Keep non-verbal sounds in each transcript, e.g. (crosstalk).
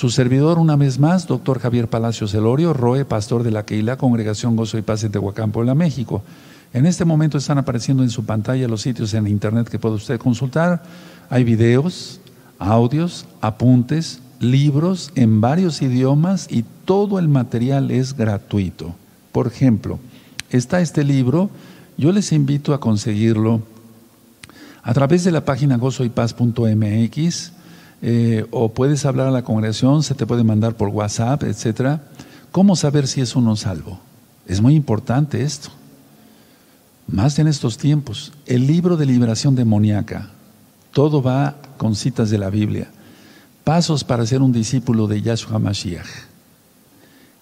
Su servidor, una vez más, doctor Javier Palacios Elorio, Roe, pastor de la Keila, Congregación Gozo y Paz en Tehuacán, México. En este momento están apareciendo en su pantalla los sitios en internet que puede usted consultar. Hay videos, audios, apuntes, libros en varios idiomas y todo el material es gratuito. Por ejemplo, está este libro, yo les invito a conseguirlo a través de la página gozoypaz.mx eh, o puedes hablar a la congregación, se te puede mandar por WhatsApp, etcétera. ¿Cómo saber si es uno salvo? Es muy importante esto. Más en estos tiempos. El libro de liberación demoníaca. Todo va con citas de la Biblia. Pasos para ser un discípulo de Yahshua Mashiach.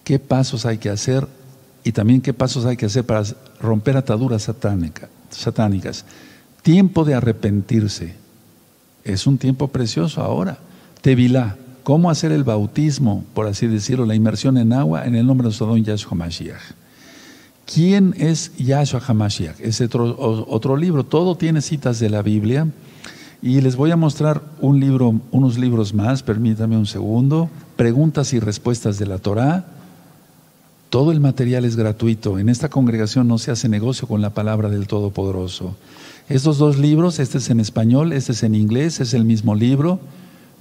¿Qué pasos hay que hacer? Y también qué pasos hay que hacer para romper ataduras satánicas. Tiempo de arrepentirse. Es un tiempo precioso ahora. Tevilá, cómo hacer el bautismo, por así decirlo, la inmersión en agua en el nombre de nuestro Yahshua Mashiach. ¿Quién es Yahshua HaMashiach? Es otro, otro libro, todo tiene citas de la Biblia. Y les voy a mostrar un libro, unos libros más, permítame un segundo. Preguntas y respuestas de la Torah. Todo el material es gratuito. En esta congregación no se hace negocio con la palabra del Todopoderoso. Estos dos libros, este es en español, este es en inglés, es el mismo libro.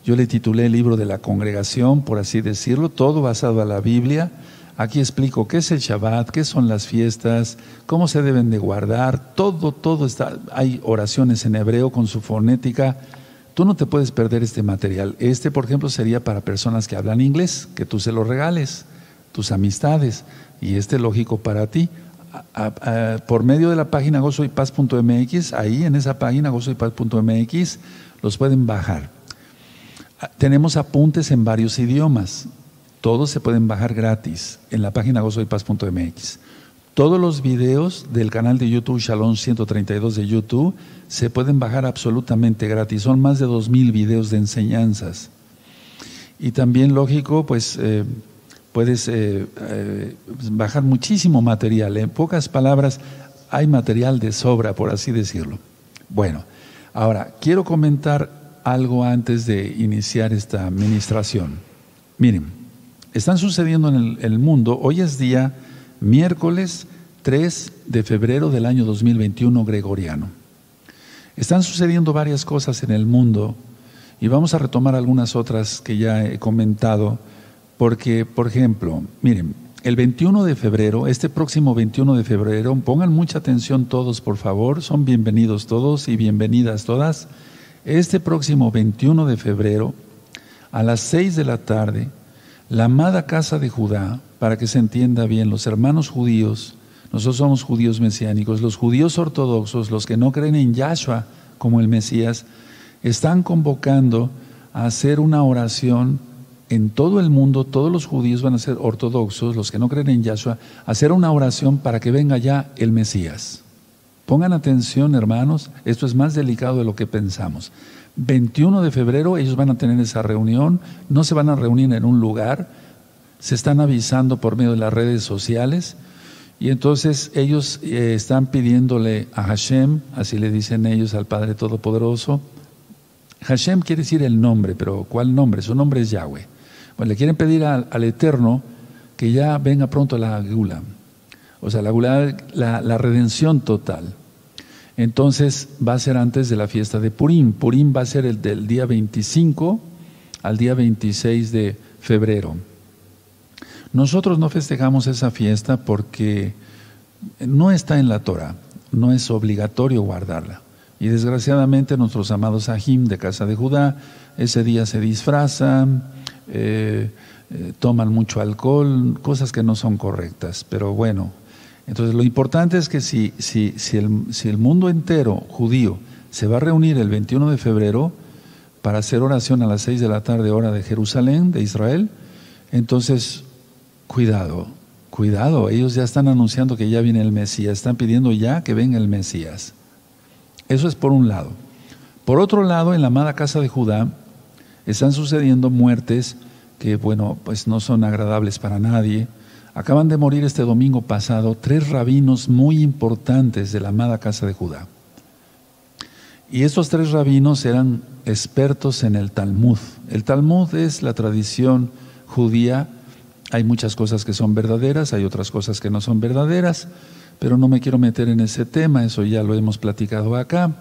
Yo le titulé el libro de la congregación, por así decirlo, todo basado a la Biblia. Aquí explico qué es el Shabbat, qué son las fiestas, cómo se deben de guardar, todo, todo está. Hay oraciones en hebreo con su fonética. Tú no te puedes perder este material. Este, por ejemplo, sería para personas que hablan inglés, que tú se lo regales, tus amistades, y este lógico para ti por medio de la página gozoypaz.mx, ahí en esa página gozoypaz.mx los pueden bajar. Ah, tenemos apuntes en varios idiomas, todos se pueden bajar gratis en la página gozoypaz.mx. Todos los videos del canal de YouTube Shalom 132 de YouTube se pueden bajar absolutamente gratis. Son más de 2.000 videos de enseñanzas. Y también, lógico, pues eh, puedes eh, eh, bajar muchísimo material. En pocas palabras, hay material de sobra, por así decirlo. Bueno, ahora, quiero comentar algo antes de iniciar esta administración. Miren, están sucediendo en el, mundo, hoy es día miércoles 3 de febrero del año 2021 gregoriano. Están sucediendo varias cosas en el mundo y vamos a retomar algunas otras que ya he comentado porque, por ejemplo, miren, el 21 de febrero, este próximo 21 de febrero, pongan mucha atención todos, por favor, son bienvenidos todos y bienvenidas todas. Este próximo 21 de febrero, a las 6 de la tarde, la amada casa de Judá, para que se entienda bien, los hermanos judíos, nosotros somos judíos mesiánicos, los judíos ortodoxos, los que no creen en Yahshua como el Mesías, están convocando a hacer una oración en todo el mundo, todos los judíos van a ser ortodoxos, los que no creen en Yahshua, hacer una oración para que venga ya el Mesías. Pongan atención, hermanos, esto es más delicado de lo que pensamos. 21 de febrero ellos van a tener esa reunión, no se van a reunir en un lugar, se están avisando por medio de las redes sociales y entonces ellos eh, están pidiéndole a Hashem, así le dicen ellos al Padre Todopoderoso. Hashem quiere decir el nombre, pero ¿cuál nombre? Su nombre es Yahweh. Bueno, le quieren pedir al, Eterno que ya venga pronto la gula, o sea, la gula, la, redención total. Entonces va a ser antes de la fiesta de Purim. Purim va a ser el del día 25 al día 26 de febrero. Nosotros no festejamos esa fiesta porque no está en la Torah, no es obligatorio guardarla. Y desgraciadamente nuestros amados Ahim de casa de Judá ese día se disfrazan, eh, toman mucho alcohol, cosas que no son correctas. Pero bueno, entonces lo importante es que si, si, si, el, si el mundo entero judío se va a reunir el 21 de febrero para hacer oración a las 6 de la tarde hora de Jerusalén, de Israel, entonces cuidado, cuidado, ellos ya están anunciando que ya viene el Mesías, están pidiendo ya que venga el Mesías. Eso es por un lado. Por otro lado, en la amada casa de Judá, están sucediendo muertes que, bueno, pues no son agradables para nadie. Acaban de morir este domingo pasado tres rabinos muy importantes de la amada casa de Judá. Y estos tres rabinos eran expertos en el Talmud. El Talmud es la tradición judía. Hay muchas cosas que son verdaderas, hay otras cosas que no son verdaderas, pero no me quiero meter en ese tema, eso ya lo hemos platicado acá.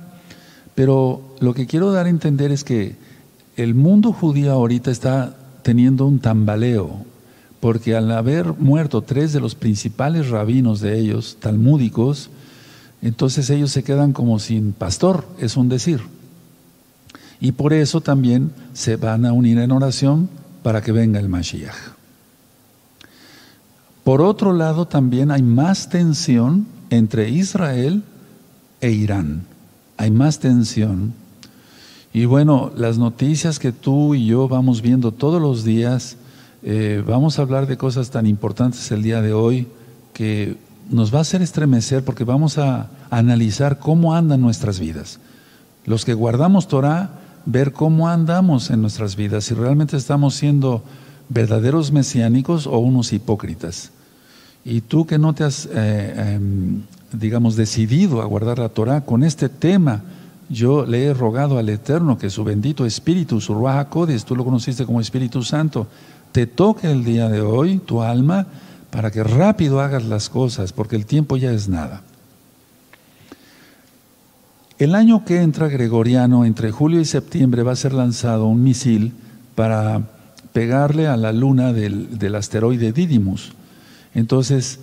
Pero lo que quiero dar a entender es que el mundo judío ahorita está teniendo un tambaleo, porque al haber muerto tres de los principales rabinos de ellos, talmúdicos, entonces ellos se quedan como sin pastor, es un decir. Y por eso también se van a unir en oración para que venga el Mashiach. Por otro lado, también hay más tensión entre Israel e Irán. Hay más tensión. Y bueno, las noticias que tú y yo vamos viendo todos los días, eh, vamos a hablar de cosas tan importantes el día de hoy que nos va a hacer estremecer porque vamos a analizar cómo andan nuestras vidas. Los que guardamos Torah, ver cómo andamos en nuestras vidas, si realmente estamos siendo verdaderos mesiánicos o unos hipócritas. Y tú que no te has, eh, em, digamos, decidido a guardar la Torah con este tema, yo le he rogado al Eterno que su bendito Espíritu, su Ruach tú lo conociste como Espíritu Santo, te toque el día de hoy tu alma para que rápido hagas las cosas, porque el tiempo ya es nada. El año que entra Gregoriano, entre julio y septiembre, va a ser lanzado un misil para pegarle a la luna del, asteroide Didymus. Entonces,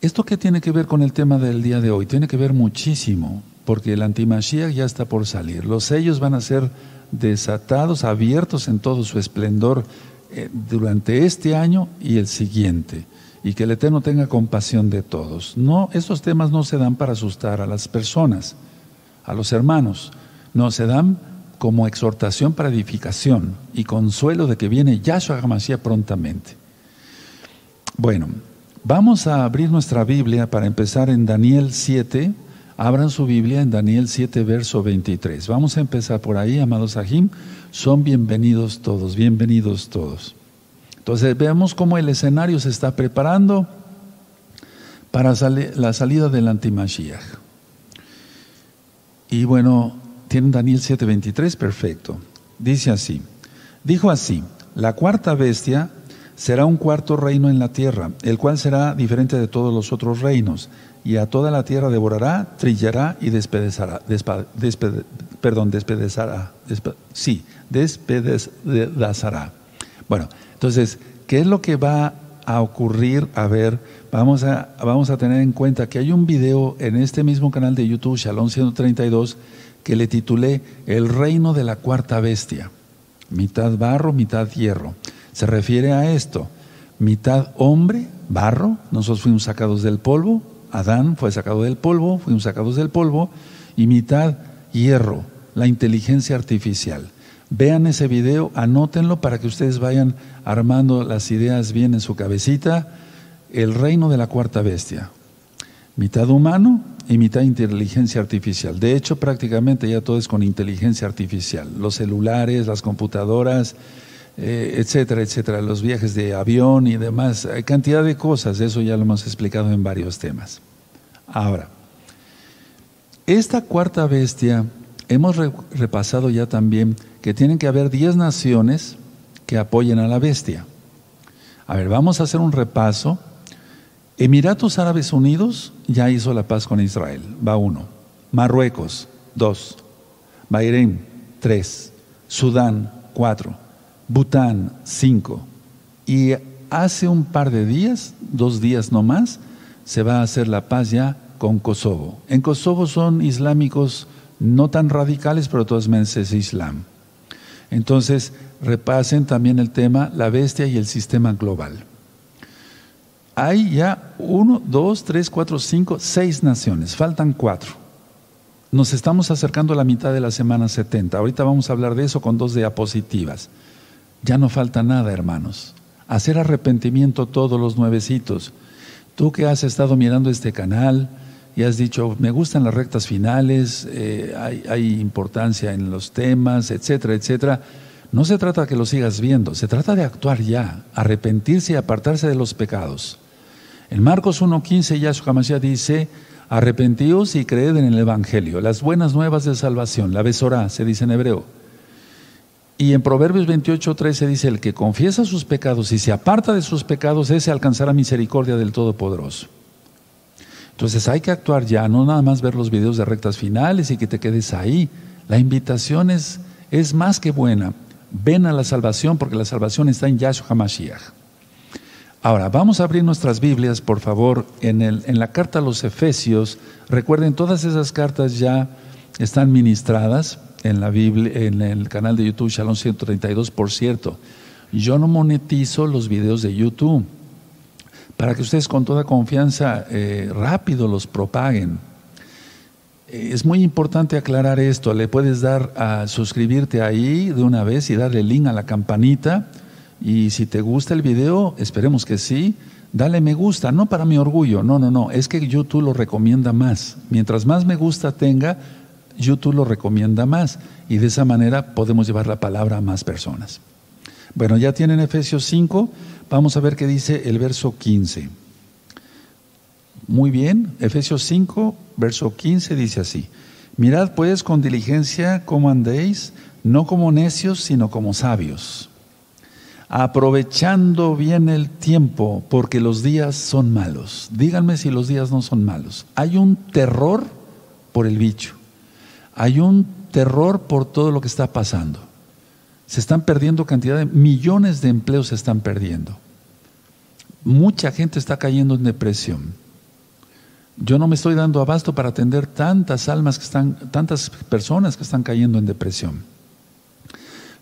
¿esto qué tiene que ver con el tema del día de hoy? Tiene que ver muchísimo, porque el antimashiach ya está por salir. Los sellos van a ser desatados, abiertos en todo su esplendor eh, durante este año y el siguiente. Y que el Eterno tenga compasión de todos. No, estos temas no se dan para asustar a las personas, a los hermanos. No, se dan como exhortación para edificación y consuelo de que viene Yahshua HaMashiach prontamente. Bueno, vamos a abrir nuestra Biblia para empezar en Daniel 7. Abran su Biblia en Daniel 7, verso 23. Vamos a empezar por ahí, amados Ajim son bienvenidos todos, bienvenidos todos. Entonces vemos cómo el escenario se está preparando para la salida del antimashiach. Y bueno, tienen Daniel 7:23, perfecto. Dice así, dijo así, la cuarta bestia será un cuarto reino en la tierra, el cual será diferente de todos los otros reinos, y a toda la tierra devorará, trillará y despedezará, perdón, despedezará, sí, despedazará. Bueno, entonces, ¿qué es lo que va a ocurrir? A ver, vamos a, vamos a tener en cuenta que hay un video en este mismo canal de YouTube, Shalom 132, que le titulé El reino de la cuarta bestia. Mitad barro, mitad hierro. Se refiere a esto. Mitad hombre, barro, nosotros fuimos sacados del polvo, Adán fue sacado del polvo, fuimos sacados del polvo, y mitad hierro, la inteligencia artificial. Vean ese video, anótenlo para que ustedes vayan armando las ideas bien en su cabecita. El reino de la cuarta bestia. Mitad humano y mitad inteligencia artificial. De hecho, prácticamente ya todo es con inteligencia artificial. Los celulares, las computadoras, eh, etcétera, etcétera. Los viajes de avión y demás. Hay cantidad de cosas. Eso ya lo hemos explicado en varios temas. Ahora, esta cuarta bestia hemos repasado ya también que tienen que haber 10 naciones que apoyen a la bestia. A ver, vamos a hacer un repaso. Emiratos Árabes Unidos ya hizo la paz con Israel, va uno. Marruecos, dos. Bahrein, tres. Sudán, cuatro. Bután, cinco. Y hace un par de días, dos días no más, se va a hacer la paz ya con Kosovo. En Kosovo son islámicos no tan radicales, pero todos meses Islam. Entonces, repasen también el tema la bestia y el sistema global. Hay ya uno, dos, tres, cuatro, cinco, seis naciones, faltan cuatro. Nos estamos acercando a la mitad de la semana 70. Ahorita vamos a hablar de eso con dos diapositivas. Ya no falta nada, hermanos. Hacer arrepentimiento todos los nuevecitos. Tú que has estado mirando este canal, y has dicho, me gustan las rectas finales, eh, hay, importancia en los temas, etcétera, etcétera. No se trata que lo sigas viendo, se trata de actuar ya, arrepentirse y apartarse de los pecados. En Marcos 1.15 Yahshua Hamashiach dice, Arrepentíos y creed en el Evangelio, las buenas nuevas de salvación, la besorá, se dice en hebreo. Y en Proverbios 28, 13 dice, el que confiesa sus pecados y se aparta de sus pecados, ese alcanzará misericordia del Todopoderoso. Entonces hay que actuar ya, no nada más ver los videos de rectas finales y que te quedes ahí. La invitación es, es más que buena. Ven a la salvación porque la salvación está en Yahshua HaMashiach. Ahora, vamos a abrir nuestras Biblias, por favor, en, el, en la carta a los Efesios. Recuerden, todas esas cartas ya están ministradas en la Biblia, en el canal de YouTube Shalom 132, por cierto. Yo no monetizo los videos de YouTube para que ustedes con toda confianza eh, rápido los propaguen. Eh, es muy importante aclarar esto. Le puedes dar a suscribirte ahí de una vez y darle link a la campanita. Y si te gusta el video, esperemos que sí, dale me gusta. No para mi orgullo, no, no, no. Es que YouTube lo recomienda más. Mientras más me gusta tenga, YouTube lo recomienda más y de esa manera podemos llevar la palabra a más personas. Bueno, ya tienen Efesios 5, vamos a ver qué dice el verso 15. Muy bien, Efesios 5, verso 15 dice así, mirad pues con diligencia cómo andéis, no como necios, sino como sabios, aprovechando bien el tiempo, porque los días son malos. Díganme si los días no son malos. Hay un terror por el bicho. Hay un terror por todo lo que está pasando. Se están perdiendo cantidad de millones de empleos se están perdiendo. Mucha gente está cayendo en depresión. Yo no me estoy dando abasto para atender tantas almas que están, tantas personas que están cayendo en depresión.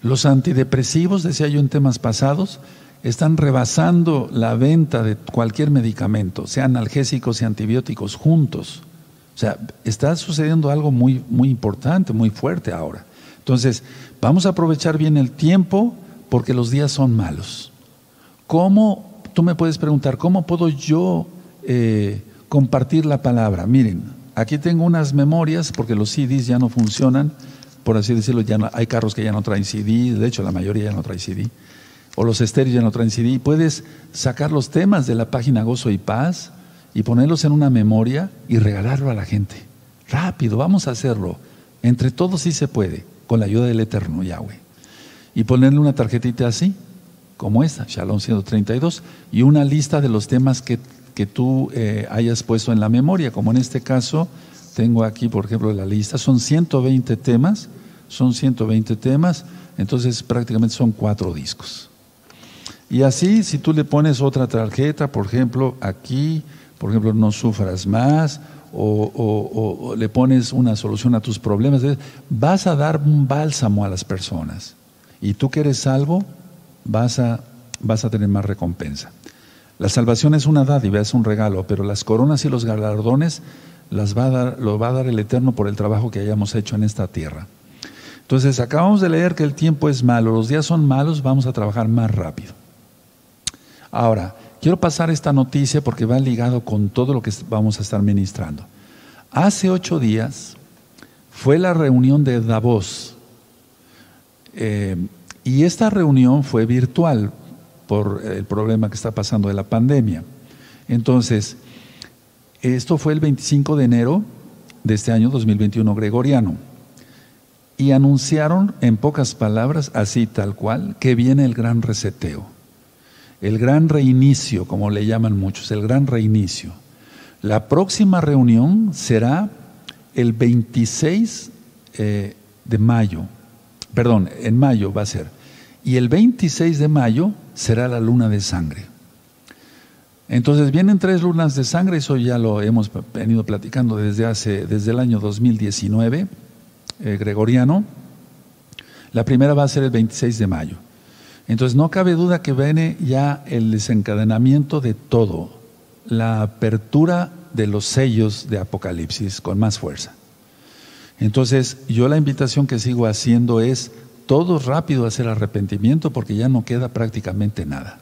Los antidepresivos, decía yo en temas pasados, están rebasando la venta de cualquier medicamento, sean analgésicos y antibióticos juntos. O sea, está sucediendo algo muy, muy importante, muy fuerte ahora. Entonces, vamos a aprovechar bien el tiempo porque los días son malos. ¿Cómo, tú me puedes preguntar, cómo puedo yo eh, compartir la palabra? Miren, aquí tengo unas memorias porque los CDs ya no funcionan, por así decirlo, ya no, hay carros que ya no traen CD, de hecho la mayoría ya no trae CD, o los estéreos ya no traen CD. Puedes sacar los temas de la página Gozo y Paz y ponerlos en una memoria y regalarlo a la gente. Rápido, vamos a hacerlo. Entre todos sí se puede, con la ayuda del Eterno Yahweh. Y ponerle una tarjetita así, como esta, Shalom 132, y una lista de los temas que, que tú eh, hayas puesto en la memoria, como en este caso tengo aquí, por ejemplo, la lista, son 120 temas, son 120 temas, entonces prácticamente son cuatro discos. Y así, si tú le pones otra tarjeta, por ejemplo, aquí, por ejemplo, no sufras más o, le pones una solución a tus problemas, vas a dar un bálsamo a las personas. Y tú que eres salvo, vas a, vas a tener más recompensa. La salvación es una dádiva, es un regalo, pero las coronas y los galardones las va a dar, lo va a dar el Eterno por el trabajo que hayamos hecho en esta tierra. Entonces, acabamos de leer que el tiempo es malo, los días son malos, vamos a trabajar más rápido. Ahora, Quiero pasar esta noticia porque va ligado con todo lo que vamos a estar ministrando. Hace ocho días fue la reunión de Davos eh, y esta reunión fue virtual por el problema que está pasando de la pandemia. Entonces, esto fue el 25 de enero de este año 2021 gregoriano. Y anunciaron en pocas palabras, así tal cual, que viene el gran reseteo el gran reinicio, como le llaman muchos, el gran reinicio. La próxima reunión será el 26 eh, de mayo, perdón, en mayo va a ser, y el 26 de mayo será la luna de sangre. Entonces vienen tres lunas de sangre, eso ya lo hemos venido platicando desde hace, desde el año 2019, eh, gregoriano. La primera va a ser el 26 de mayo. Entonces no cabe duda que viene ya el desencadenamiento de todo, la apertura de los sellos de Apocalipsis con más fuerza. Entonces yo la invitación que sigo haciendo es todo rápido hacer arrepentimiento porque ya no queda prácticamente nada.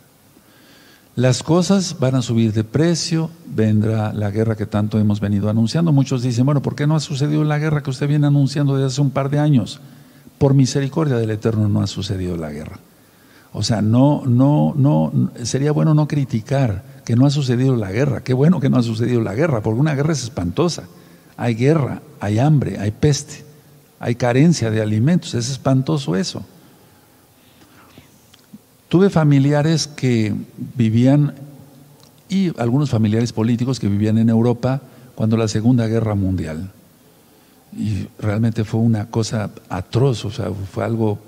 Las cosas van a subir de precio, vendrá la guerra que tanto hemos venido anunciando. Muchos dicen, bueno, ¿por qué no ha sucedido la guerra que usted viene anunciando desde hace un par de años? Por misericordia del Eterno no ha sucedido la guerra. O sea, no, no, no, sería bueno no criticar que no ha sucedido la guerra. Qué bueno que no ha sucedido la guerra, porque una guerra es espantosa. Hay guerra, hay hambre, hay peste, hay carencia de alimentos. Es espantoso eso. Tuve familiares que vivían, y algunos familiares políticos que vivían en Europa cuando la Segunda Guerra Mundial. Y realmente fue una cosa atroz, o sea, fue algo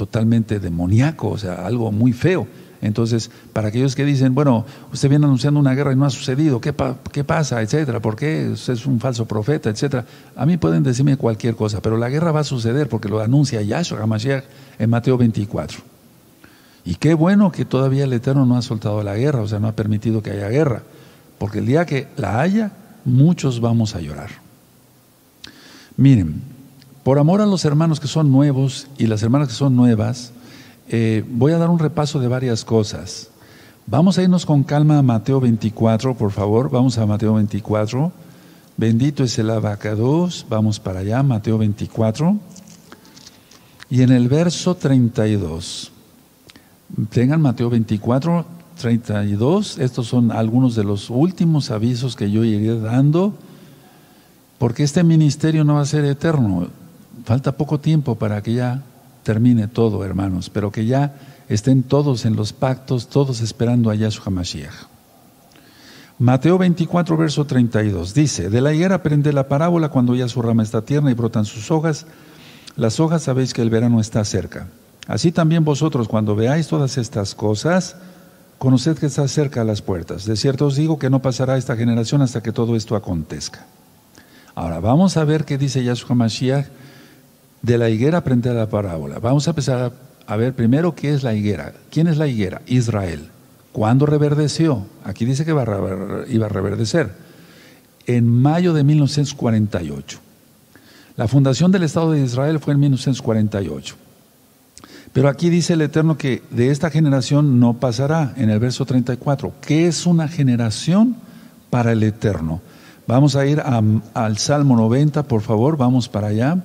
totalmente demoníaco, o sea, algo muy feo. Entonces, para aquellos que dicen, bueno, usted viene anunciando una guerra y no ha sucedido, ¿qué, qué pasa? Etcétera, ¿por qué usted es un falso profeta? Etcétera. A mí pueden decirme cualquier cosa, pero la guerra va a suceder porque lo anuncia Yahshua HaMashiach en Mateo 24. Y qué bueno que todavía el Eterno no ha soltado la guerra, o sea, no ha permitido que haya guerra, porque el día que la haya, muchos vamos a llorar. Miren, por amor a los hermanos que son nuevos y las hermanas que son nuevas, eh, voy a dar un repaso de varias cosas. Vamos a irnos con calma a Mateo 24, por favor. Vamos a Mateo 24. Bendito es el abacados. Vamos para allá, Mateo 24. Y en el verso 32. Tengan Mateo 24, 32. Estos son algunos de los últimos avisos que yo iré dando. Porque este ministerio no va a ser eterno. Falta poco tiempo para que ya termine todo, hermanos, pero que ya estén todos en los pactos, todos esperando a Yahshua Mashiach. Mateo 24, verso 32 dice: De la higuera aprende la parábola cuando ya su rama está tierna y brotan sus hojas. Las hojas sabéis que el verano está cerca. Así también vosotros, cuando veáis todas estas cosas, conoced que está cerca a las puertas. De cierto os digo que no pasará esta generación hasta que todo esto acontezca. Ahora, vamos a ver qué dice Yahshua Mashiach de la higuera aprender la parábola. Vamos a empezar a, ver primero qué es la higuera. ¿Quién es la higuera? Israel. ¿Cuándo reverdeció? Aquí dice que iba a reverdecer. En mayo de 1948. La fundación del Estado de Israel fue en 1948. Pero aquí dice el Eterno que de esta generación no pasará, en el verso 34. ¿Qué es una generación para el Eterno? Vamos a ir al Salmo 90, por favor, vamos para allá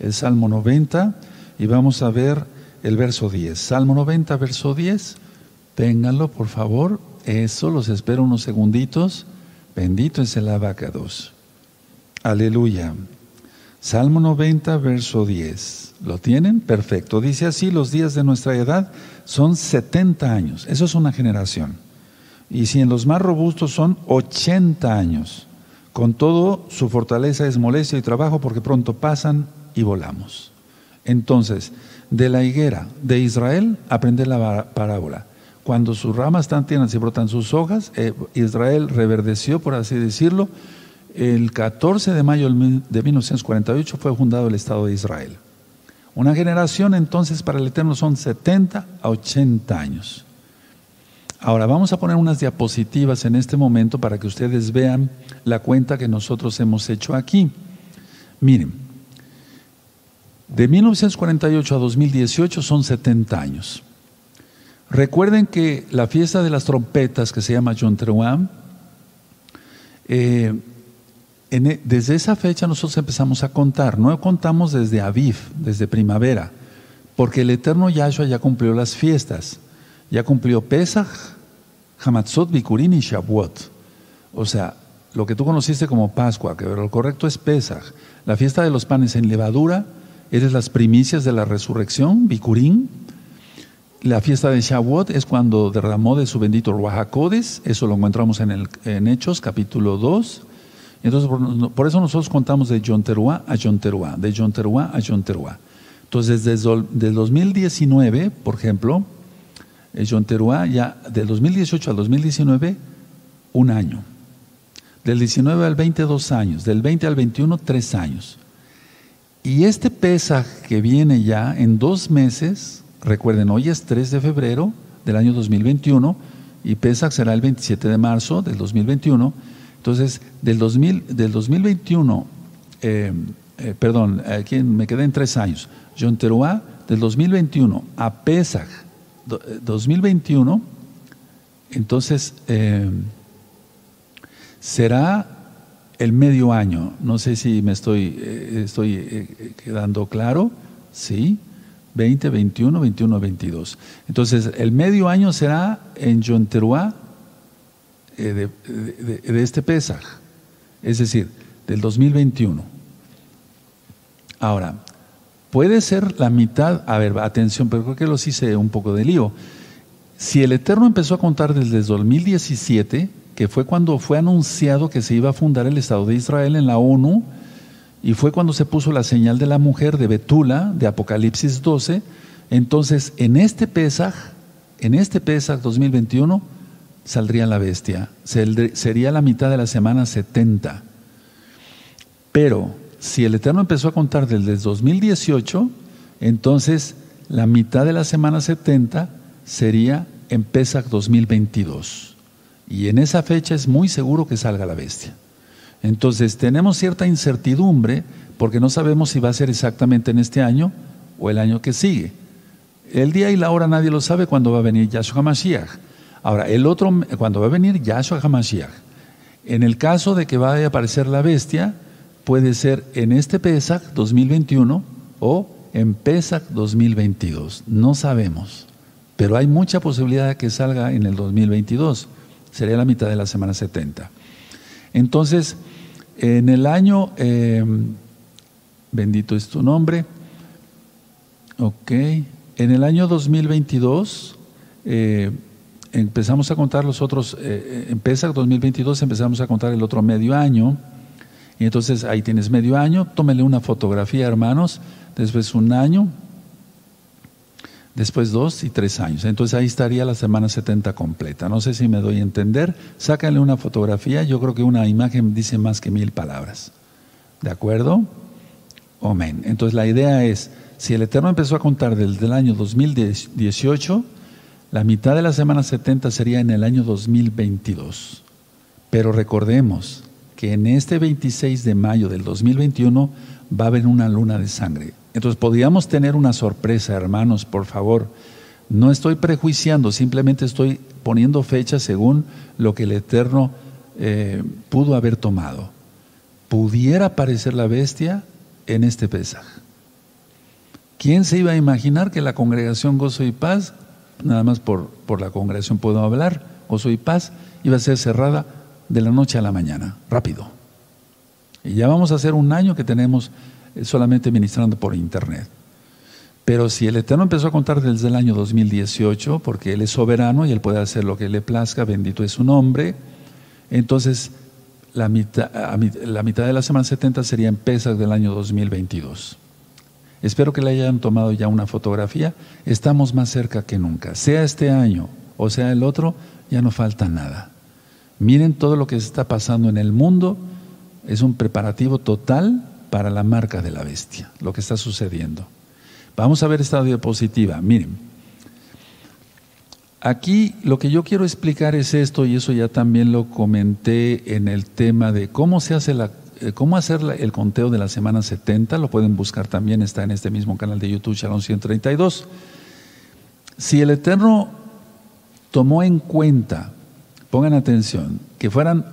el Salmo 90 y vamos a ver el verso 10. Salmo 90, verso 10. Ténganlo, por favor. Eso, los espero unos segunditos. Bendito es el abacados. Aleluya. Salmo 90, verso 10. ¿Lo tienen? Perfecto. Dice así, los días de nuestra edad son 70 años. Eso es una generación. Y si en los más robustos son 80 años. Con todo, su fortaleza es molestia y trabajo porque pronto pasan y volamos. Entonces, de la higuera de Israel, aprende la parábola. Cuando sus ramas están tiernas y brotan sus hojas, eh, Israel reverdeció, por así decirlo. El 14 de mayo de 1948 fue fundado el Estado de Israel. Una generación entonces para el Eterno son 70 a 80 años. Ahora vamos a poner unas diapositivas en este momento para que ustedes vean la cuenta que nosotros hemos hecho aquí. Miren, de 1948 a 2018 son 70 años. Recuerden que la fiesta de las trompetas que se llama John eh, e, desde esa fecha nosotros empezamos a contar, no contamos desde Aviv, desde primavera, porque el eterno Yahshua ya cumplió las fiestas, ya cumplió Pesach, Hamatzot, Bikurin y Shavuot. O sea, lo que tú conociste como Pascua, que lo correcto es Pesach, la fiesta de los panes en levadura, Eres las primicias de la resurrección, Bikurín. La fiesta de Shavuot es cuando derramó de su bendito Ruajacodes, eso lo encontramos en, el, en Hechos, capítulo 2. Entonces, por, eso nosotros contamos de John Teruá a John Teruá, de John Teruá a John Teruá. Entonces, desde el 2019, por ejemplo, John Teruá ya del 2018 al 2019, un año. Del 19 al 20, dos años. Del 20 al 21, tres años. Y este Pesaj que viene ya en dos meses, recuerden, hoy es 3 de febrero del año 2021 y Pesaj será el 27 de marzo del 2021. Entonces, del, 2000, del 2021, eh, eh, perdón, aquí me quedé en tres años. John Teruá, del 2021 a Pesaj 2021, entonces eh, será el medio año. No sé si me estoy, eh, estoy eh, quedando claro. Sí, 20, 21, 21, 22. Entonces, el medio año será en Yonteruá eh, de, este Pesaj, es decir, del 2021. Ahora, puede ser la mitad, a ver, atención, pero creo que los hice un poco de lío. Si el Eterno empezó a contar desde el 2017, que fue cuando fue anunciado que se iba a fundar el Estado de Israel en la ONU, y fue cuando se puso la señal de la mujer de Betula, de Apocalipsis 12, entonces en este Pesaj, en este Pesaj 2021, saldría la bestia. Sería la mitad de la semana 70. Pero si el Eterno empezó a contar desde el 2018, entonces la mitad de la semana 70 sería en Pesach 2022. Y en esa fecha es muy seguro que salga la bestia. Entonces tenemos cierta incertidumbre porque no sabemos si va a ser exactamente en este año o el año que sigue. El día y la hora nadie lo sabe cuando va a venir Yahshua HaMashiach. Ahora, el otro, cuando va a venir Yahshua HaMashiach. En el caso de que vaya a aparecer la bestia, puede ser en este Pesach 2021 o en Pesach 2022. No sabemos. Pero hay mucha posibilidad de que salga en el 2022. Sería la mitad de la semana 70. Entonces, en el año, eh, bendito es tu nombre, ok, en el año 2022 eh, empezamos a contar los otros, eh, empieza 2022, empezamos a contar el otro medio año, y entonces ahí tienes medio año, tómele una fotografía, hermanos, después un año, después dos y tres años. Entonces ahí estaría la semana 70 completa. No sé si me doy a entender. Sácale una fotografía. Yo creo que una imagen dice más que mil palabras. ¿De acuerdo? Amén. Entonces la idea es, si el Eterno empezó a contar desde el año 2018, la mitad de la semana 70 sería en el año 2022. Pero recordemos que en este 26 de mayo del 2021 va a haber una luna de sangre. Entonces podríamos tener una sorpresa, hermanos, por favor. No estoy prejuiciando, simplemente estoy poniendo fecha según lo que el Eterno eh, pudo haber tomado. Pudiera aparecer la bestia en este Pesaj. ¿Quién se iba a imaginar que la congregación Gozo y Paz, nada más por, por la congregación puedo hablar, Gozo y Paz, iba a ser cerrada de la noche a la mañana, rápido? Y ya vamos a hacer un año que tenemos solamente ministrando por internet. Pero si el Eterno empezó a contar desde el año 2018, porque Él es soberano y Él puede hacer lo que le plazca, bendito es su nombre, entonces la mitad, la mitad de la semana 70 sería en Pesach del año 2022. Espero que le hayan tomado ya una fotografía. Estamos más cerca que nunca. Sea este año o sea el otro, ya no falta nada. Miren todo lo que está pasando en el mundo. Es un preparativo total para la marca de la bestia, lo que está sucediendo. Vamos a ver esta diapositiva. Miren, aquí lo que yo quiero explicar es esto, y eso ya también lo comenté en el tema de cómo se hace la, eh, cómo hacer el conteo de la semana 70, lo pueden buscar también, está en este mismo canal de YouTube, Shalom 132. Si el Eterno tomó en cuenta, pongan atención, que fueran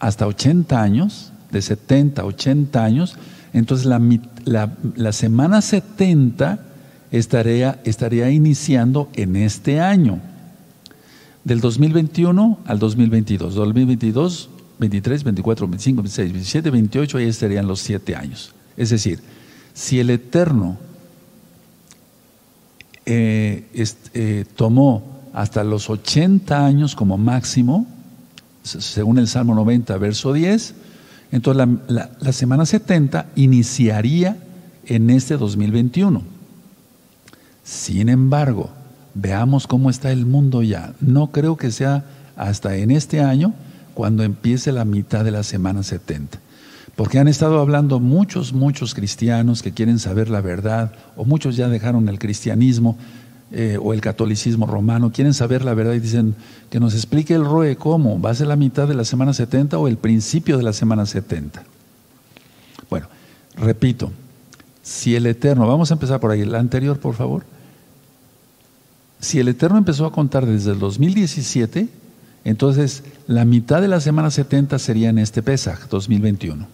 hasta 80 años, de 70 a 80 años, entonces la, semana 70 estaría, estaría iniciando en este año, del 2021 al 2022. 2022, 23, 24, 25, 26, 27, 28, ahí estarían los siete años. Es decir, si el Eterno eh, eh, tomó hasta los 80 años como máximo, según el Salmo 90, verso 10, entonces la, semana 70 iniciaría en este 2021. Sin embargo, veamos cómo está el mundo ya. No creo que sea hasta en este año cuando empiece la mitad de la semana 70. Porque han estado hablando muchos, muchos cristianos que quieren saber la verdad, o muchos ya dejaron el cristianismo eh, o el catolicismo romano, quieren saber la verdad y dicen que nos explique el ROE cómo, va a ser la mitad de la semana 70 o el principio de la semana 70. Bueno, repito, si el Eterno, vamos a empezar por ahí, la anterior por favor, si el Eterno empezó a contar desde el 2017, entonces la mitad de la semana 70 sería en este Pesaj 2021.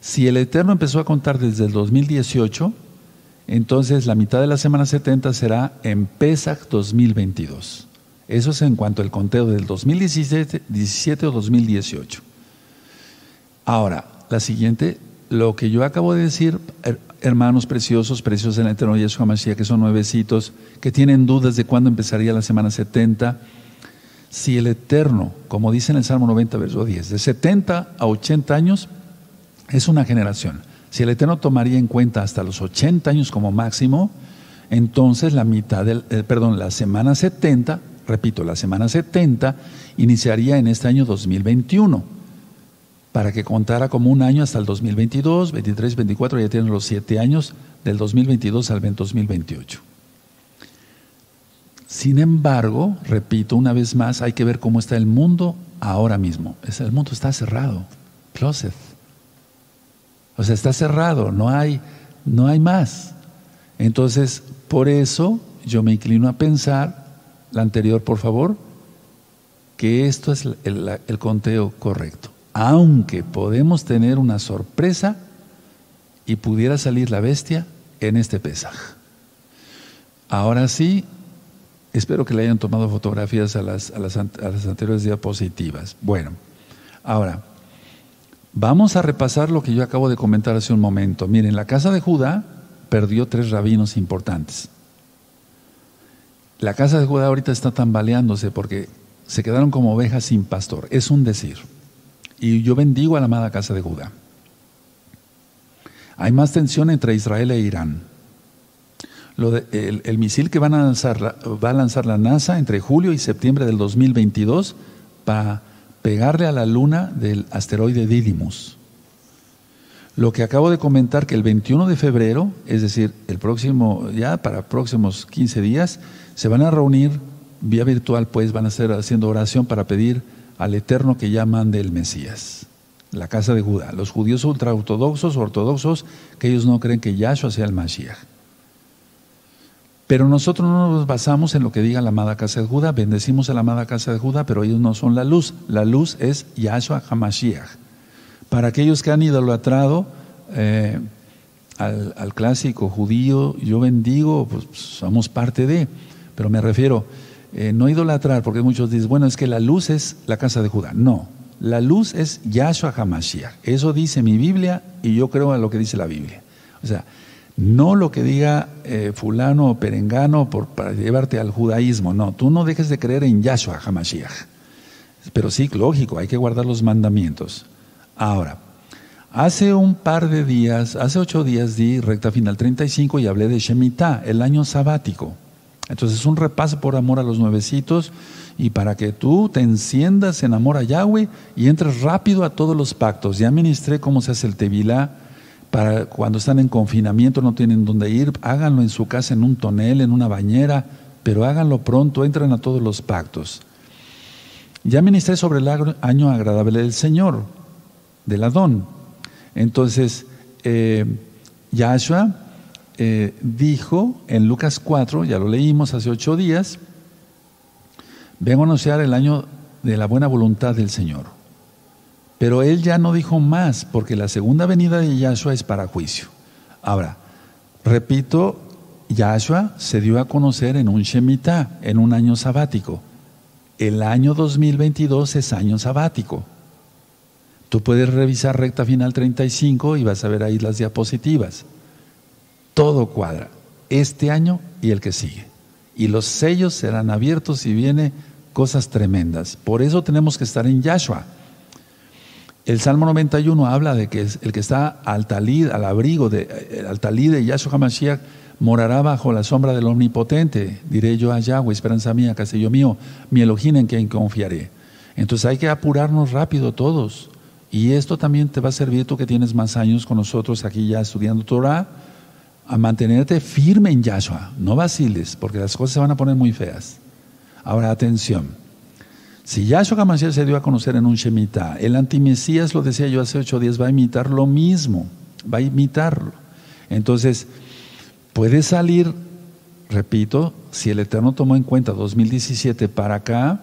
Si el Eterno empezó a contar desde el 2018, entonces la mitad de la semana 70 será en Pesach 2022. Eso es en cuanto al conteo del 2017 17 o 2018. Ahora, la siguiente, lo que yo acabo de decir, hermanos preciosos, preciosos en la eterno Yeshua Mashiach, que son nuevecitos, que tienen dudas de cuándo empezaría la semana 70, si el Eterno, como dice en el Salmo 90, verso 10, de 70 a 80 años es una generación. Si el Eterno tomaría en cuenta hasta los 80 años como máximo, entonces la mitad del, eh, perdón, la semana 70, repito, la semana 70 iniciaría en este año 2021 para que contara como un año hasta el 2022, 23, 24, ya tienen los siete años del 2022 al 2028. Sin embargo, repito una vez más, hay que ver cómo está el mundo ahora mismo. El mundo está cerrado, closet. O sea, está cerrado, no hay, no hay más. Entonces, por eso yo me inclino a pensar, la anterior por favor, que esto es el, conteo correcto aunque podemos tener una sorpresa y pudiera salir la bestia en este Pesaj. Ahora sí, espero que le hayan tomado fotografías a las, a las, anteriores diapositivas. Bueno, ahora, vamos a repasar lo que yo acabo de comentar hace un momento. Miren, la casa de Judá perdió tres rabinos importantes. La casa de Judá ahorita está tambaleándose porque se quedaron como ovejas sin pastor. Es un decir. Y yo bendigo a la amada casa de Judá. Hay más tensión entre Israel e Irán. el, misil que van a lanzar, va a lanzar la NASA entre julio y septiembre del 2022 para pegarle a la luna del asteroide Didymus. Lo que acabo de comentar que el 21 de febrero, es decir, el próximo, ya para próximos 15 días, se van a reunir vía virtual, pues van a estar haciendo oración para pedir al Eterno que llaman del Mesías, la casa de Judá. Los judíos ultraortodoxos, ortodoxos, que ellos no creen que Yahshua sea el Mashiach. Pero nosotros no nos basamos en lo que diga la amada casa de Judá, bendecimos a la amada casa de Judá, pero ellos no son la luz. La luz es Yahshua HaMashiach. Para aquellos que han idolatrado eh, al, al, clásico judío, yo bendigo, pues somos parte de, pero me refiero, eh, no idolatrar, porque muchos dicen, bueno, es que la luz es la casa de Judá. No, la luz es Yahshua HaMashiach. Eso dice mi Biblia y yo creo en lo que dice la Biblia. O sea, no lo que diga eh, fulano o perengano por, para llevarte al judaísmo. No, tú no dejes de creer en Yahshua HaMashiach. Pero sí, lógico, hay que guardar los mandamientos. Ahora, hace un par de días, hace ocho días di recta final 35 y hablé de Shemitah, el año sabático. Entonces es un repaso por amor a los nuevecitos y para que tú te enciendas en amor a Yahweh y entres rápido a todos los pactos. Ya ministré cómo se hace el tevilá para cuando están en confinamiento, no tienen dónde ir, háganlo en su casa, en un tonel, en una bañera, pero háganlo pronto, entren a todos los pactos. Ya ministré sobre el año agradable del Señor, del Adón. Entonces, eh, Yahshua eh, dijo en Lucas 4, ya lo leímos hace ocho días, vengo a anunciar el año de la buena voluntad del Señor. Pero él ya no dijo más, porque la segunda venida de Yahshua es para juicio. Ahora, repito, Yahshua se dio a conocer en un Shemitah, en un año sabático. El año 2022 es año sabático. Tú puedes revisar recta final 35 y vas a ver ahí las diapositivas todo cuadra, este año y el que sigue. Y los sellos serán abiertos y viene cosas tremendas. Por eso tenemos que estar en Yahshua. El Salmo 91 habla de que el que está al talid, al abrigo de eh, al talid de Yahshua HaMashiach morará bajo la sombra del Omnipotente. Diré yo a Yahweh, esperanza mía, castillo mío, mi Elohim en quien confiaré. Entonces hay que apurarnos rápido todos. Y esto también te va a servir tú que tienes más años con nosotros aquí ya estudiando Torah a mantenerte firme en Yahshua, no vaciles, porque las cosas se van a poner muy feas. Ahora, atención. Si Yahshua Hamashiach se dio a conocer en un Shemitah, el antimesías, lo decía yo hace ocho días, va a imitar lo mismo, va a imitarlo. Entonces, puede salir, repito, si el Eterno tomó en cuenta 2017 para acá,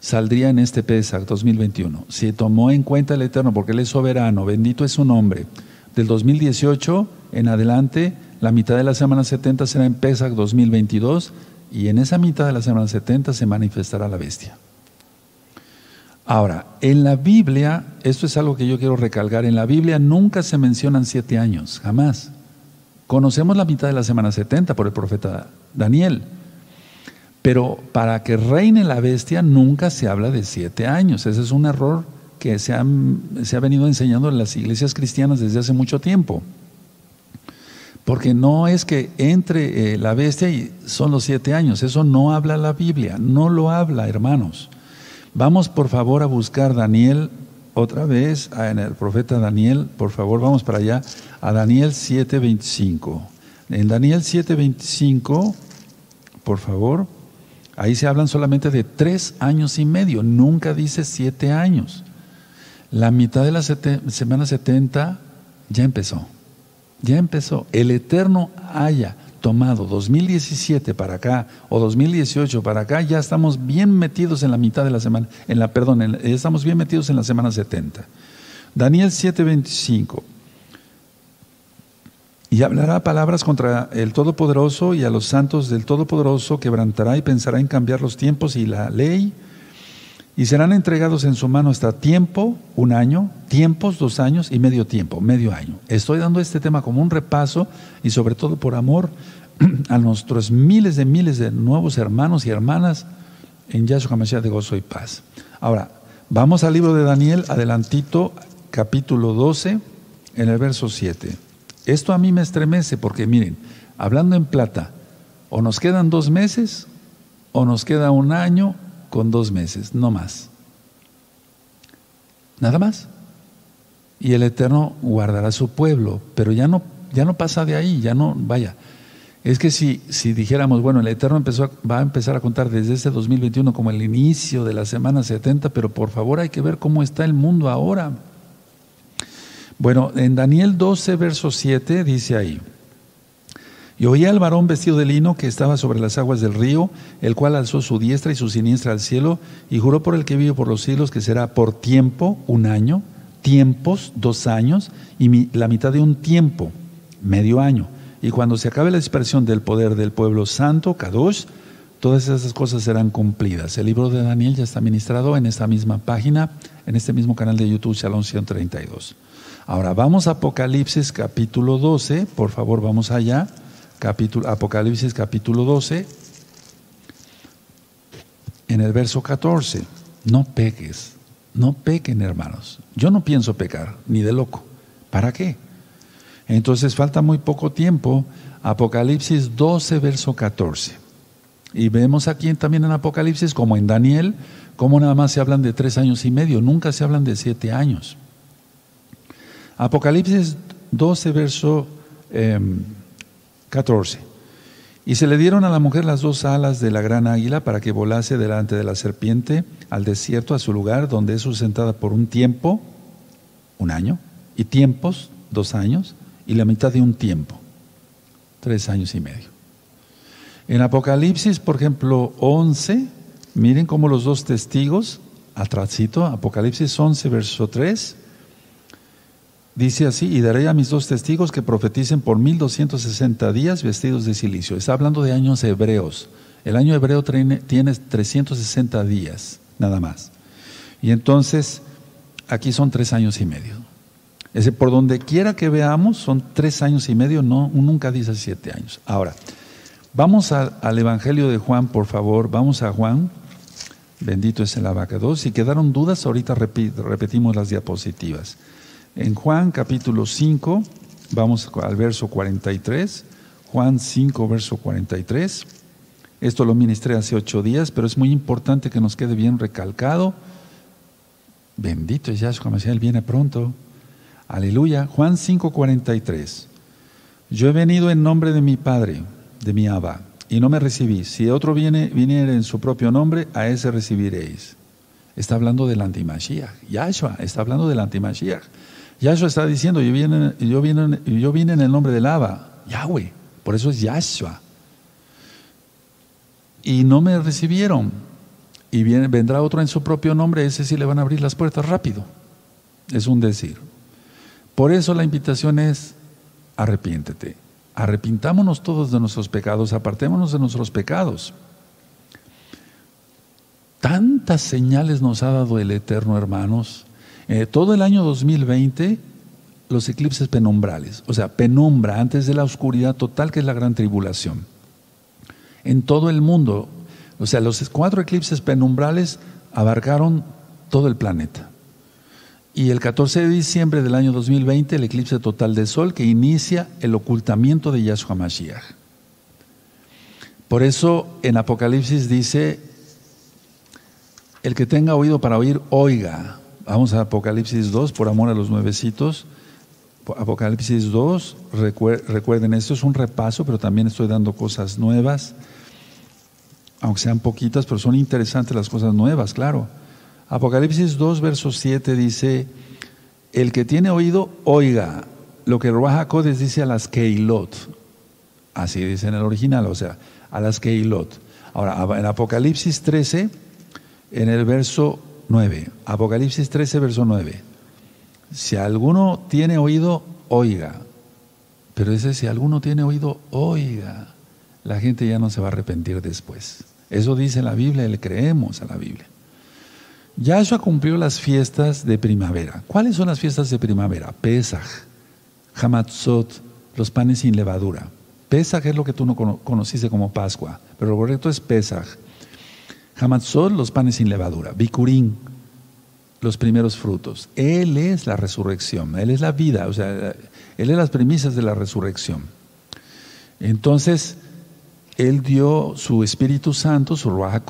saldría en este Pesach 2021. Si tomó en cuenta el Eterno, porque Él es soberano, bendito es su nombre, del 2018 en adelante, la mitad de la semana 70 será en Pesach 2022 y en esa mitad de la semana 70 se manifestará la bestia. Ahora, en la Biblia, esto es algo que yo quiero recalcar, en la Biblia nunca se mencionan siete años, jamás. Conocemos la mitad de la semana 70 por el profeta Daniel, pero para que reine la bestia nunca se habla de siete años. Ese es un error que se, se ha venido enseñando en las iglesias cristianas desde hace mucho tiempo. Porque no es que entre eh, la bestia y son los siete años, eso no habla la Biblia, no lo habla, hermanos. Vamos por favor a buscar Daniel otra vez, en el profeta Daniel, por favor, vamos para allá, a Daniel 7:25. En Daniel 7:25, por favor, ahí se hablan solamente de tres años y medio, nunca dice siete años. La mitad de la semana 70 ya empezó. Ya empezó. El Eterno haya tomado 2017 para acá o 2018 para acá, ya estamos bien metidos en la mitad de la semana, en la, perdón, estamos bien metidos en la semana 70. Daniel 7:25. Y hablará palabras contra el Todopoderoso y a los santos del Todopoderoso, quebrantará y pensará en cambiar los tiempos y la ley y serán entregados en su mano hasta tiempo, un año, tiempos, dos años y medio tiempo, medio año. Estoy dando este tema como un repaso y sobre todo por amor (clears throat) a nuestros miles de miles de nuevos hermanos y hermanas en Yahshua HaMashiach de gozo y paz. Ahora, vamos al libro de Daniel, adelantito, capítulo 12, en el verso 7. Esto a mí me estremece porque miren, hablando en plata, o nos quedan dos meses, o nos queda un año, con dos meses, no más. Nada más. Y el Eterno guardará su pueblo, pero ya no, ya no pasa de ahí, ya no, vaya. Es que si, si dijéramos, bueno, el Eterno empezó va a empezar a contar desde este 2021 como el inicio de la semana 70, pero por favor hay que ver cómo está el mundo ahora. Bueno, en Daniel 12, verso 7 dice ahí, y oía al varón vestido de lino que estaba sobre las aguas del río, el cual alzó su diestra y su siniestra al cielo, y juró por el que vive por los siglos que será por tiempo un año, tiempos dos años, y la mitad de un tiempo, medio año. Y cuando se acabe la dispersión del poder del pueblo santo, Kadosh, todas esas cosas serán cumplidas. El libro de Daniel ya está ministrado en esta misma página, en este mismo canal de YouTube, Salón 132. Ahora vamos a Apocalipsis capítulo 12, por favor vamos allá Apocalipsis capítulo 12, en el verso 14, no peques, no pequen hermanos. Yo no pienso pecar, ni de loco. ¿Para qué? Entonces falta muy poco tiempo, Apocalipsis 12, verso 14. Y vemos aquí también en Apocalipsis, como en Daniel, como nada más se hablan de tres años y medio, nunca se hablan de siete años. Apocalipsis 12, verso eh, 14. Y se le dieron a la mujer las dos alas de la gran águila para que volase delante de la serpiente al desierto, a su lugar, donde es sustentada por un tiempo, un año, y tiempos, dos años, y la mitad de un tiempo, tres años y medio. En Apocalipsis, por ejemplo, 11, miren cómo los dos testigos, atrásito, Apocalipsis 11, verso 3, Dice así, y daré a mis dos testigos que profeticen por 1260 días vestidos de silicio. Está hablando de años hebreos. El año hebreo tiene, 360 días, nada más. Y entonces, aquí son tres años y medio. Es por donde quiera que veamos, son tres años y medio, no, nunca dice siete años. Ahora, vamos al Evangelio de Juan, por favor, vamos a Juan, bendito es el abacados. Si quedaron dudas, ahorita repetimos las diapositivas. En Juan capítulo 5, vamos al verso 43, Juan 5, verso 43. Esto lo ministré hace ocho días, pero es muy importante que nos quede bien recalcado. Bendito es Yahshua Mashiach, Él viene pronto. Aleluya. Juan 5, 43. Yo he venido en nombre de mi Padre, de mi Abba, y no me recibís. Si otro viene, viniera en su propio nombre, a ese recibiréis. Está hablando del antimashiach. Yahshua está hablando del antimashiach. Yahshua está diciendo, yo vine, yo, yo vine en el nombre del Abba, Yahweh, por eso es Yahshua. Y no me recibieron. Y vendrá otro en su propio nombre, ese sí le van a abrir las puertas rápido. Es un decir. Por eso la invitación es, arrepiéntete. Arrepintámonos todos de nuestros pecados, apartémonos de nuestros pecados. Tantas señales nos ha dado el Eterno, hermanos. Eh, todo el año 2020, los eclipses penumbrales, o sea, penumbra antes de la oscuridad total, que es la gran tribulación. En todo el mundo, o sea, los cuatro eclipses penumbrales abarcaron todo el planeta. Y el 14 de diciembre del año 2020, el eclipse total de sol que inicia el ocultamiento de Yahshua Mashiach. Por eso en Apocalipsis dice, el que tenga oído para oír, oiga. Vamos a Apocalipsis 2, por amor a los nuevecitos. Apocalipsis 2, recuerden, esto es un repaso, pero también estoy dando cosas nuevas, aunque sean poquitas, pero son interesantes las cosas nuevas, claro. Apocalipsis 2, verso 7 dice, el que tiene oído, oiga lo que Ruach dice a las Keilot. Así dice en el original, o sea, a las Keilot. Ahora, en Apocalipsis 13, en el verso 9, Apocalipsis 13, verso 9. Si alguno tiene oído, oiga. Pero dice, si alguno tiene oído, oiga. La gente ya no se va a arrepentir después. Eso dice la Biblia le creemos a la Biblia. Yahshua cumplió las fiestas de primavera. ¿Cuáles son las fiestas de primavera? Pesach, Hamatzot, los panes sin levadura. Pesach es lo que tú no conociste como Pascua, pero lo correcto es Pesach. Hamatzot, los panes sin levadura. Bikurim, los primeros frutos. Él es la resurrección, Él es la vida, o sea, Él es las premisas de la resurrección. Entonces, Él dio su Espíritu Santo, su Ruach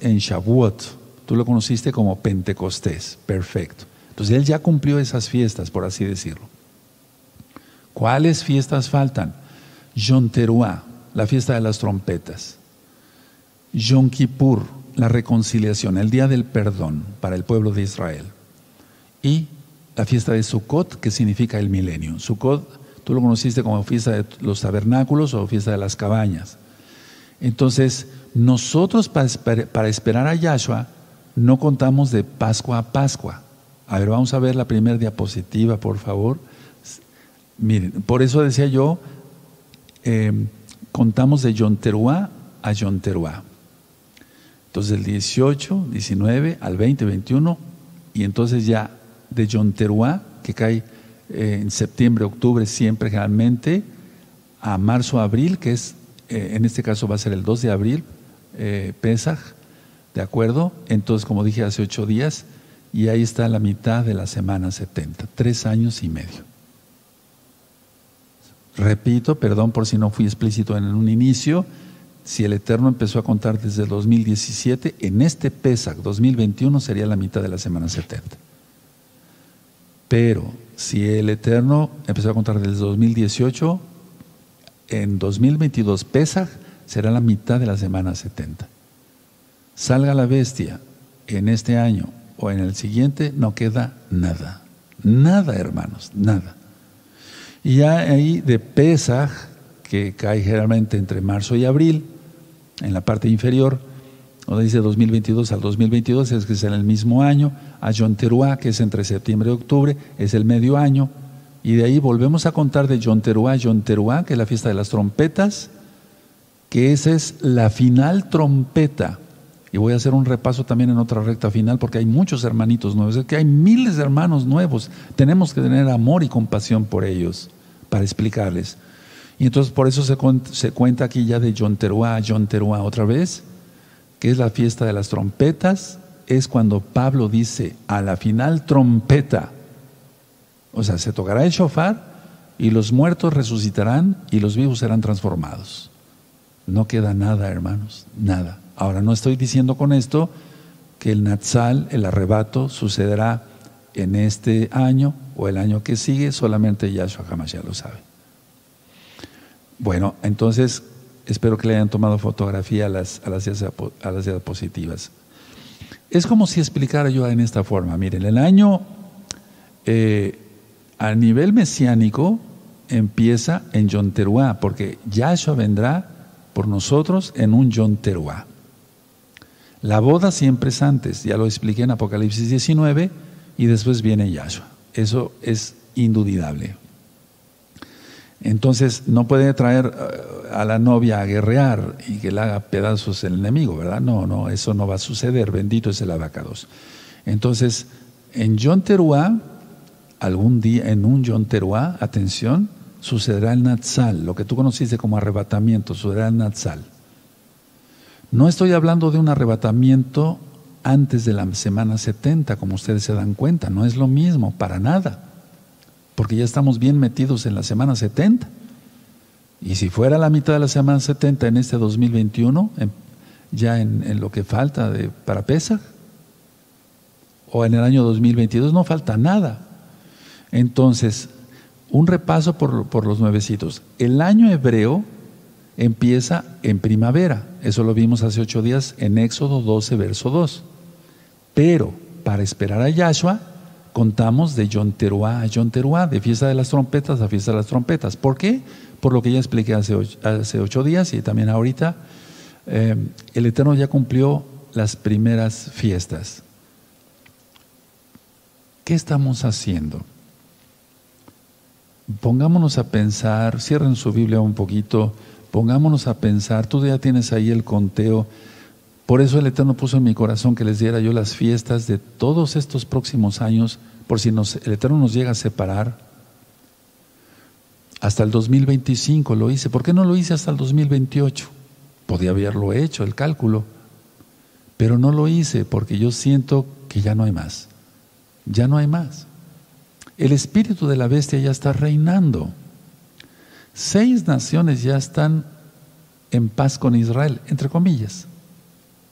en Shavuot Tú lo conociste como Pentecostés, perfecto. Entonces él ya cumplió esas fiestas, por así decirlo. ¿Cuáles fiestas faltan? Yom la fiesta de las trompetas. Yom Kippur, la reconciliación, el día del perdón para el pueblo de Israel. Y la fiesta de Sukkot, que significa el milenio. Sukkot, tú lo conociste como fiesta de los tabernáculos o fiesta de las cabañas. Entonces, nosotros para, esperar a Yahshua, no contamos de Pascua a Pascua. A ver, vamos a ver la primera diapositiva, por favor. Miren, por eso decía yo, em, contamos de Yonteruá a Yonteruá. Entonces el 18, 19 al 20, 21, y entonces ya de Yonteruá, que cae eh, en septiembre, octubre, siempre generalmente, a marzo, abril, que es, eh, en este caso va a ser el 2 de abril, eh, Pesach, ¿De acuerdo? Entonces, como dije hace ocho días, y ahí está la mitad de la semana 70, tres años y medio. Repito, perdón por si no fui explícito en un inicio, si el Eterno empezó a contar desde el 2017, en este PESAC 2021 sería la mitad de la semana 70. Pero si el Eterno empezó a contar desde el 2018, en 2022 PESAC será la mitad de la semana 70 salga la bestia en este año o en el siguiente, no queda nada. Nada, hermanos, nada. Y ya ahí de Pesaj, que cae generalmente entre marzo y abril, en la parte inferior, donde dice 2022 al 2022, es que es en el mismo año, a Yom que es entre septiembre y octubre, es el medio año, y de ahí volvemos a contar de Yom Teruah, Yom que es la fiesta de las trompetas, que esa es la final trompeta y voy a hacer un repaso también en otra recta final porque hay muchos hermanitos nuevos, es que hay miles de hermanos nuevos. Tenemos que tener amor y compasión por ellos para explicarles. Y entonces por eso se, cuenta aquí ya de John Teruá, John Teruá otra vez, que es la fiesta de las trompetas, es cuando Pablo dice a la final trompeta, o sea, se tocará el shofar y los muertos resucitarán y los vivos serán transformados. No queda nada, hermanos, nada. Ahora, no estoy diciendo con esto que el Natsal, el arrebato, sucederá en este año o el año que sigue, solamente Yahshua ya lo sabe. Bueno, entonces espero que le hayan tomado fotografía a las, a las, diapositivas. Es como si explicara yo en esta forma. Miren, el año eh, a nivel mesiánico empieza en Yom porque Yahshua vendrá por nosotros en un Yom Teruah. La boda siempre es antes, ya lo expliqué en Apocalipsis 19, y después viene Yahshua. Eso es indudable. Entonces no puede traer eh, a la novia a guerrear y que le haga pedazos el enemigo, ¿verdad? No, no, eso no va a suceder. Bendito es el abacados. Entonces, en John Teruá, algún día, en un John Teruá, atención, sucederá el Natsal, lo que tú conociste como arrebatamiento, sucederá el Natsal. No estoy hablando de un arrebatamiento antes de la semana 70, como ustedes se dan cuenta, no es lo mismo, para nada porque ya estamos bien metidos en la semana 70. Y si fuera la mitad de la semana 70 en este 2021, ya en, lo que falta para Pesach, o en el año 2022, no falta nada. Entonces, un repaso por, por los nuevecitos. El año hebreo empieza en primavera, eso lo vimos hace ocho días en Éxodo 12, verso 2. Pero para esperar a Yahshua, contamos de John Teruá a John Teruá, de fiesta de las trompetas a fiesta de las trompetas. ¿Por qué? Por lo que ya expliqué hace ocho, días y también ahorita. Eh, el Eterno ya cumplió las primeras fiestas. ¿Qué estamos haciendo? Pongámonos a pensar, cierren su Biblia un poquito, pongámonos a pensar, tú ya tienes ahí el conteo por eso el Eterno puso en mi corazón que les diera yo las fiestas de todos estos próximos años, por si el Eterno nos llega a separar. Hasta el 2025 lo hice. ¿Por qué no lo hice hasta el 2028? Podía haberlo hecho, el cálculo. Pero no lo hice porque yo siento que ya no hay más. Ya no hay más. El espíritu de la bestia ya está reinando. Seis naciones ya están en paz con Israel, entre comillas.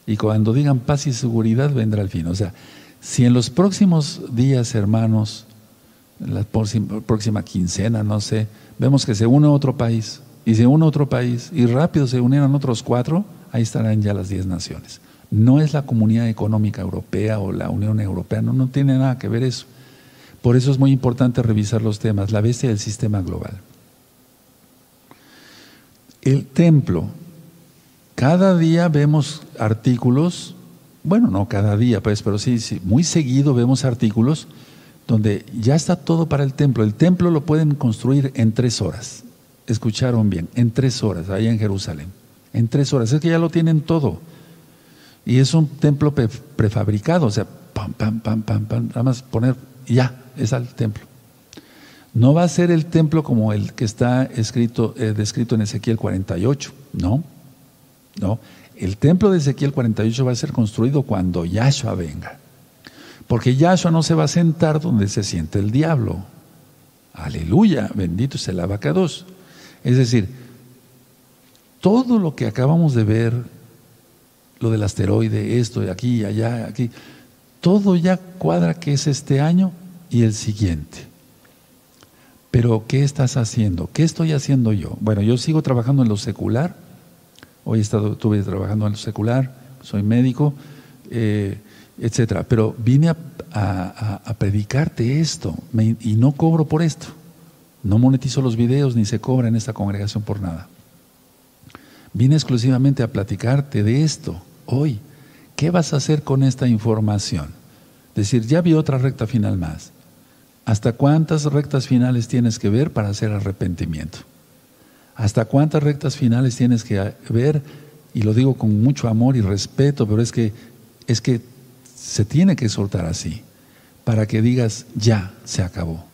Y cuando digan paz y seguridad vendrá el fin. O sea, si en los próximos días, hermanos, la próxima, quincena, no sé, vemos que se une otro país y se une otro país y rápido se unieron otros cuatro, ahí estarán ya las diez naciones. No es la Comunidad Económica Europea o la Unión Europea, no, no tiene nada que ver eso. Por eso es muy importante revisar los temas, la bestia del sistema global. El templo, cada día vemos artículos, bueno, no cada día, pues, pero sí, sí, muy seguido vemos artículos donde ya está todo para el templo. El templo lo pueden construir en tres horas. Escucharon bien, en tres horas, allá en Jerusalén. En tres horas. Es que ya lo tienen todo. Y es un templo prefabricado, o sea, pam, pam, pam, pam, pam, nada más poner, ya, es al templo. No va a ser el templo como el que está escrito, eh, descrito en Ezequiel 48, no no, el templo de Ezequiel 48 va a ser construido cuando Yahshua venga. Porque Yahshua no se va a sentar donde se siente el diablo. Aleluya, bendito es el abacados. Es decir, todo lo que acabamos de ver, lo del asteroide, esto, aquí, allá, aquí, todo ya cuadra que es este año y el siguiente. Pero, ¿qué estás haciendo? ¿Qué estoy haciendo yo? Bueno, yo sigo trabajando en lo secular Hoy he estado, estuve trabajando en lo secular, soy médico, eh, etcétera. Pero vine a, predicarte esto y no cobro por esto. No monetizo los videos ni se cobra en esta congregación por nada. Vine exclusivamente a platicarte de esto hoy. ¿Qué vas a hacer con esta información? Decir, ya vi otra recta final más. ¿Hasta cuántas rectas finales tienes que ver para hacer arrepentimiento? Hasta cuántas rectas finales tienes que ver, y lo digo con mucho amor y respeto, pero es que, es que se tiene que soltar así, para que digas, ya, se acabó.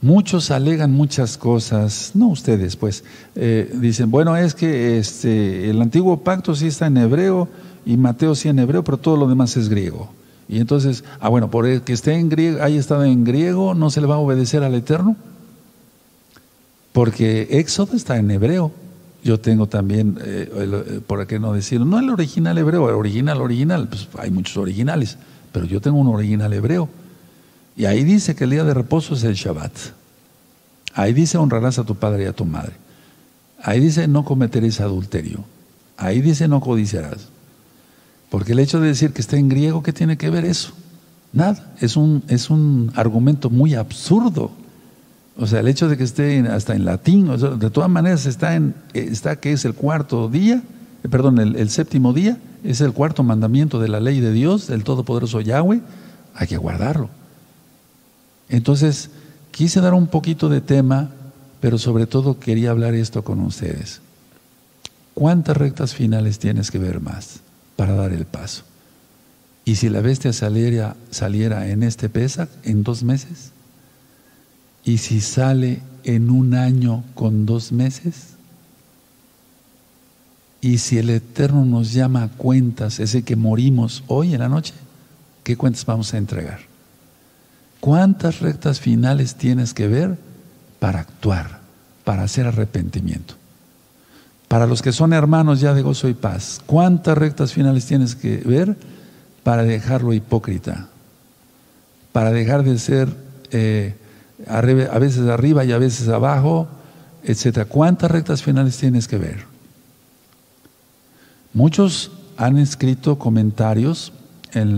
Muchos alegan muchas cosas, no ustedes, pues, eh, dicen, bueno, es que este, el antiguo pacto sí está en hebreo y Mateo sí en hebreo, pero todo lo demás es griego. Y entonces, ah, bueno, por el que esté en griego, haya estado en griego, ¿no se le va a obedecer al Eterno? Porque Éxodo está en hebreo. Yo tengo también, eh, eh, por qué no decirlo, no el original hebreo, el original, original, pues hay muchos originales, pero yo tengo un original hebreo. Y ahí dice que el día de reposo es el Shabbat. Ahí dice honrarás a tu padre y a tu madre. Ahí dice no cometeréis adulterio. Ahí dice no codiciarás. Porque el hecho de decir que está en griego, ¿qué tiene que ver eso? Nada, es un, es un argumento muy absurdo. O sea, el hecho de que esté hasta en latín, de todas maneras está, en, está que es el cuarto día, eh, perdón, el, séptimo día, es el cuarto mandamiento de la ley de Dios, del Todopoderoso Yahweh, hay que guardarlo. Entonces, quise dar un poquito de tema pero sobre todo quería hablar esto con ustedes. ¿Cuántas rectas finales tienes que ver más para dar el paso? ¿Y si la bestia saliera, saliera en este pesa en dos meses? ¿Y si sale en un año con dos meses? ¿Y si el Eterno nos llama a cuentas, ese que morimos hoy en la noche? ¿Qué cuentas vamos a entregar? ¿Cuántas rectas finales tienes que ver para actuar, para hacer arrepentimiento? Para los que son hermanos ya de gozo y paz, ¿cuántas rectas finales tienes que ver para dejarlo hipócrita? Para dejar de ser eh, a veces arriba y a veces abajo, etcétera. ¿Cuántas rectas finales tienes que ver? Muchos han escrito comentarios en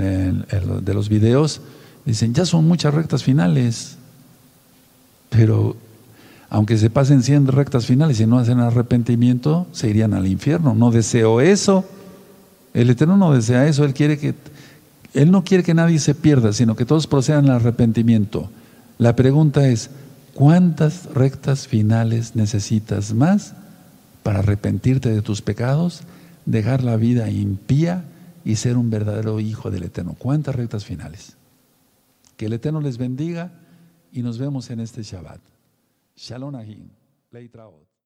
de los videos, dicen, ya son muchas rectas finales, pero aunque se pasen 100 rectas finales y no hacen arrepentimiento, se irían al infierno. No deseo eso. El Eterno no desea eso. Él quiere que, Él no quiere que nadie se pierda, sino que todos procedan al arrepentimiento. La pregunta es, ¿cuántas rectas finales necesitas más para arrepentirte de tus pecados, dejar la vida impía y ser un verdadero hijo del Eterno? ¿Cuántas rectas finales? Que el Eterno les bendiga y nos vemos en este Shabbat. Shalom Ahim. Leitraot.